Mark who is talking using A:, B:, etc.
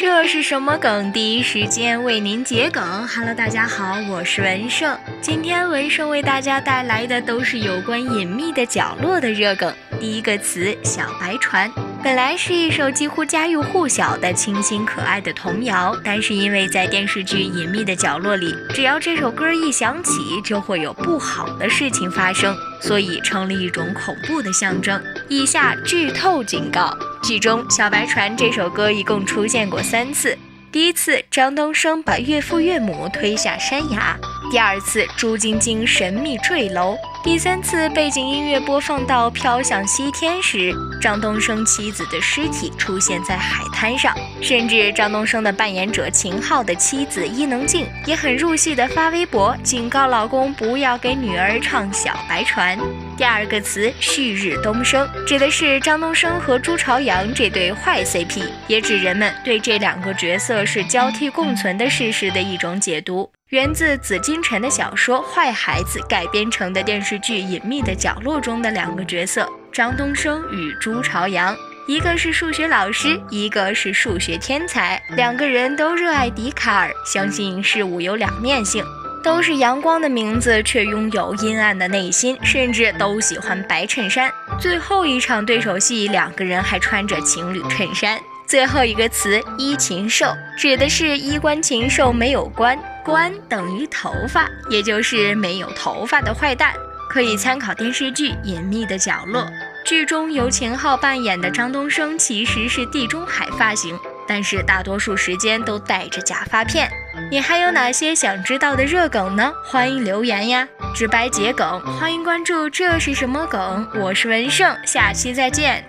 A: 这是什么梗？第一时间为您解梗。Hello，大家好，我是文胜。今天文胜为大家带来的都是有关隐秘的角落的热梗。第一个词“小白船”，本来是一首几乎家喻户晓的清新可爱的童谣，但是因为在电视剧《隐秘的角落》里，只要这首歌一响起，就会有不好的事情发生，所以成了一种恐怖的象征。以下剧透警告。剧中《小白船》这首歌一共出现过三次。第一次，张东升把岳父岳母推下山崖；第二次，朱晶晶神秘坠楼；第三次，背景音乐播放到飘向西天时，张东升妻子的尸体出现在海滩上。甚至张东升的扮演者秦昊的妻子伊能静也很入戏的发微博警告老公不要给女儿唱《小白船》。第二个词“旭日东升”指的是张东升和朱朝阳这对坏 CP，也指人们对这两个角色是交替共存的事实的一种解读，源自紫金陈的小说《坏孩子》改编成的电视剧《隐秘的角落》中的两个角色张东升与朱朝阳，一个是数学老师，一个是数学天才，两个人都热爱笛卡尔，相信事物有两面性。都是阳光的名字，却拥有阴暗的内心，甚至都喜欢白衬衫。最后一场对手戏，两个人还穿着情侣衬衫。最后一个词“衣禽兽”指的是衣冠禽兽没有冠，冠等于头发，也就是没有头发的坏蛋。可以参考电视剧《隐秘的角落》，剧中由秦昊扮演的张东升其实是地中海发型。但是大多数时间都戴着假发片。你还有哪些想知道的热梗呢？欢迎留言呀！直白解梗，欢迎关注。这是什么梗？我是文胜，下期再见。